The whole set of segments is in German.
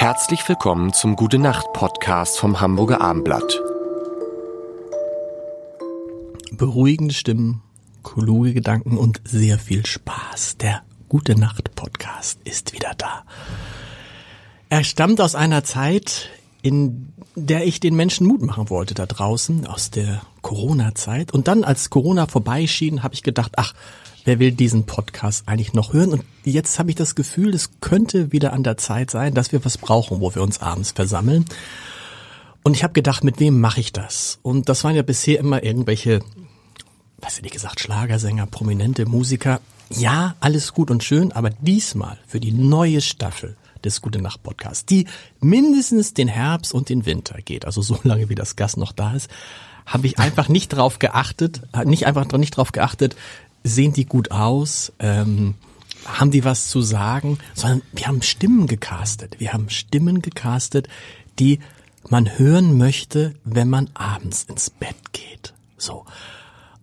Herzlich willkommen zum Gute Nacht Podcast vom Hamburger Armblatt. Beruhigende Stimmen, kluge Gedanken und sehr viel Spaß. Der Gute Nacht Podcast ist wieder da. Er stammt aus einer Zeit, in der ich den Menschen Mut machen wollte da draußen aus der Corona-Zeit. Und dann, als Corona vorbeischien, habe ich gedacht, ach, wer will diesen Podcast eigentlich noch hören? Und jetzt habe ich das Gefühl, es könnte wieder an der Zeit sein, dass wir was brauchen, wo wir uns abends versammeln. Und ich habe gedacht, mit wem mache ich das? Und das waren ja bisher immer irgendwelche, weiß ich nicht gesagt, Schlagersänger, prominente Musiker. Ja, alles gut und schön, aber diesmal für die neue Staffel des Gute Nacht Podcasts, die mindestens den Herbst und den Winter geht, also so lange wie das Gas noch da ist, habe ich einfach nicht drauf geachtet, nicht einfach nicht drauf geachtet, sehen die gut aus, ähm, haben die was zu sagen, sondern wir haben Stimmen gecastet. Wir haben Stimmen gecastet, die man hören möchte, wenn man abends ins Bett geht. So.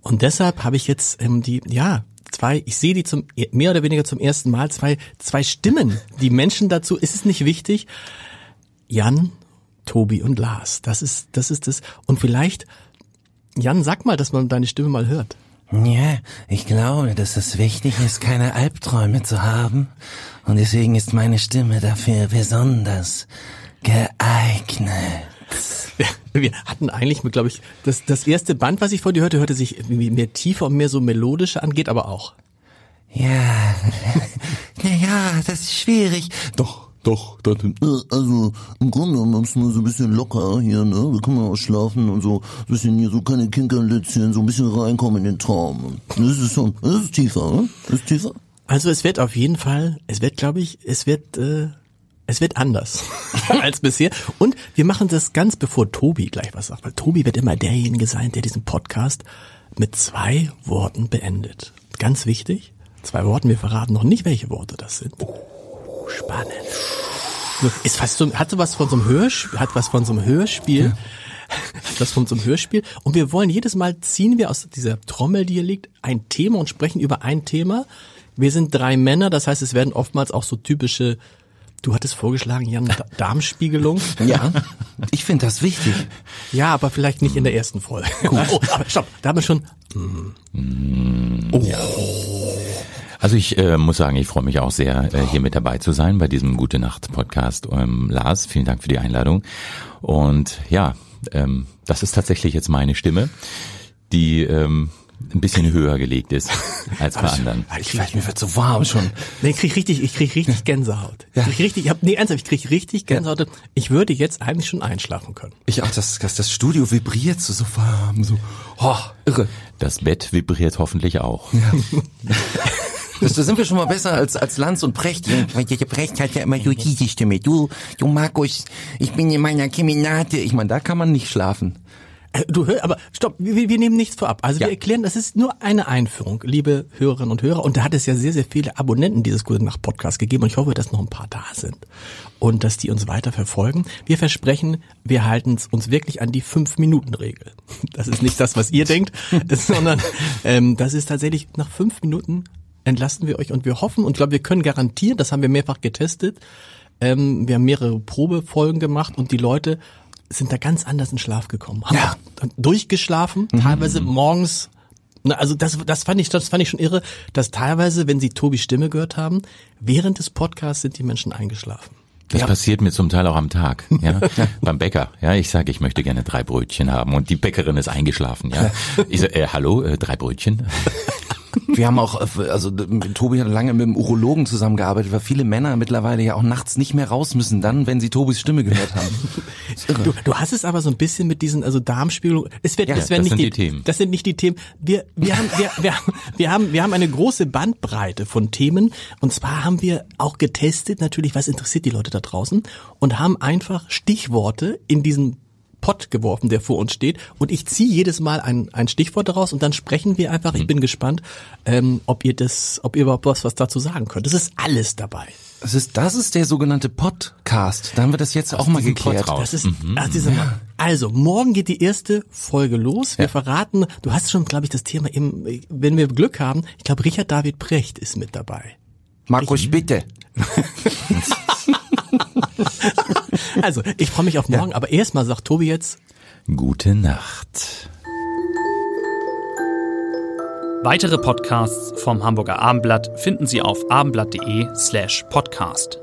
Und deshalb habe ich jetzt ähm, die, ja, zwei, ich sehe die zum mehr oder weniger zum ersten Mal, zwei, zwei Stimmen. Die Menschen dazu, ist es nicht wichtig? Jan, Tobi und Lars. Das ist, das ist das. Und vielleicht, Jan, sag mal, dass man deine Stimme mal hört. Ja, ich glaube, dass es wichtig ist, keine Albträume zu haben. Und deswegen ist meine Stimme dafür besonders geeignet. Wir hatten eigentlich, glaube ich, das, das erste Band, was ich vor dir hörte, hörte sich irgendwie mehr tiefer und mehr so melodischer angeht, aber auch. Ja, naja, das ist schwierig. Doch, doch, das, also im Grunde genommen ist nur so ein bisschen locker hier, ne? Da kann man auch schlafen und so ein bisschen hier so keine Kinkerlitzchen, so ein bisschen reinkommen in den Traum. Das ist schon, das ist tiefer, ne? Das ist tiefer. Also es wird auf jeden Fall, es wird, glaube ich, es wird äh, es wird anders als bisher. Und wir machen das ganz bevor Tobi gleich was sagt, weil Tobi wird immer derjenige sein, der diesen Podcast mit zwei Worten beendet. Ganz wichtig, zwei Worten. Wir verraten noch nicht, welche Worte das sind. Oh, spannend. Ist fast so, hat so was von so einem Hörspiel, hat was von so einem Hörspiel. Ja. Das von so einem Hörspiel. Und wir wollen jedes Mal ziehen wir aus dieser Trommel, die hier liegt, ein Thema und sprechen über ein Thema. Wir sind drei Männer, das heißt, es werden oftmals auch so typische Du hattest vorgeschlagen, Jan, Darmspiegelung. Ja, ich finde das wichtig. Ja, aber vielleicht nicht in der ersten Folge. Oh, aber stopp, da haben wir schon. Mm. Oh. Also ich äh, muss sagen, ich freue mich auch sehr, äh, hier mit dabei zu sein bei diesem Gute Nacht Podcast. Ähm, Lars, vielen Dank für die Einladung. Und ja, ähm, das ist tatsächlich jetzt meine Stimme, die ähm, ein bisschen höher gelegt ist als bei anderen. Ich, ich, mir wird so warm schon. Nee, ich krieg richtig, ich krieg richtig Gänsehaut. Ja. Ich krieg richtig, ich hab, nee, ernsthaft, ich krieg richtig Gänsehaut. Ja. Ich würde jetzt eigentlich schon einschlafen können. Ich auch, das, das, das Studio vibriert so, so warm, so, oh, irre. Das Bett vibriert hoffentlich auch. Ja. Das, da sind wir schon mal besser als, als Lanz und Precht. Precht hat ja immer so diese Stimme. Du, du Markus, ich bin in meiner Keminate. Ich meine, da kann man nicht schlafen. Äh, du hör, aber stopp, wir, wir nehmen nichts vorab. Also ja. wir erklären, das ist nur eine Einführung, liebe Hörerinnen und Hörer. Und da hat es ja sehr, sehr viele Abonnenten dieses Gute Nacht Podcast gegeben. Und ich hoffe, dass noch ein paar da sind und dass die uns weiter verfolgen. Wir versprechen, wir halten uns wirklich an die Fünf-Minuten-Regel. Das ist nicht das, was ihr denkt, sondern ähm, das ist tatsächlich nach fünf Minuten entlasten wir euch und wir hoffen und ich glaube, wir können garantieren, das haben wir mehrfach getestet. Ähm, wir haben mehrere Probefolgen gemacht und die Leute sind da ganz anders in Schlaf gekommen. Haben ja. durchgeschlafen, mhm. teilweise morgens. Also das, das fand ich, das fand ich schon irre, dass teilweise, wenn sie Tobis Stimme gehört haben, während des Podcasts sind die Menschen eingeschlafen. Das ja. passiert mir zum Teil auch am Tag, ja, beim Bäcker. Ja, ich sage, ich möchte gerne drei Brötchen haben und die Bäckerin ist eingeschlafen. Ja, ich sage, äh, hallo, äh, drei Brötchen. Wir haben auch, also Tobi hat lange mit dem Urologen zusammengearbeitet, weil viele Männer mittlerweile ja auch nachts nicht mehr raus müssen, dann, wenn sie Tobis Stimme gehört haben. Du, du hast es aber so ein bisschen mit diesen, also Darmspiegelung. Es wird, ja, es werden nicht die, die, Themen. Das sind nicht die Themen. Wir, wir haben, wir, wir, wir haben, wir haben eine große Bandbreite von Themen. Und zwar haben wir auch getestet, natürlich, was interessiert die Leute da draußen und haben einfach Stichworte in diesen Pott geworfen, der vor uns steht. Und ich ziehe jedes Mal ein, ein Stichwort daraus und dann sprechen wir einfach. Ich mhm. bin gespannt, ähm, ob ihr das, ob ihr überhaupt was, was dazu sagen könnt. Das ist alles dabei. Das ist, das ist der sogenannte Podcast. Da haben wir das jetzt Aus auch mal geklärt. Das ist, mhm. diese, also, morgen geht die erste Folge los. Wir ja. verraten, du hast schon, glaube ich, das Thema eben, wenn wir Glück haben, ich glaube, Richard David Precht ist mit dabei. Markus, ich, bitte. Also, ich freue mich auf morgen, aber erstmal sagt Tobi jetzt, Gute Nacht. Weitere Podcasts vom Hamburger Abendblatt finden Sie auf abendblatt.de slash podcast.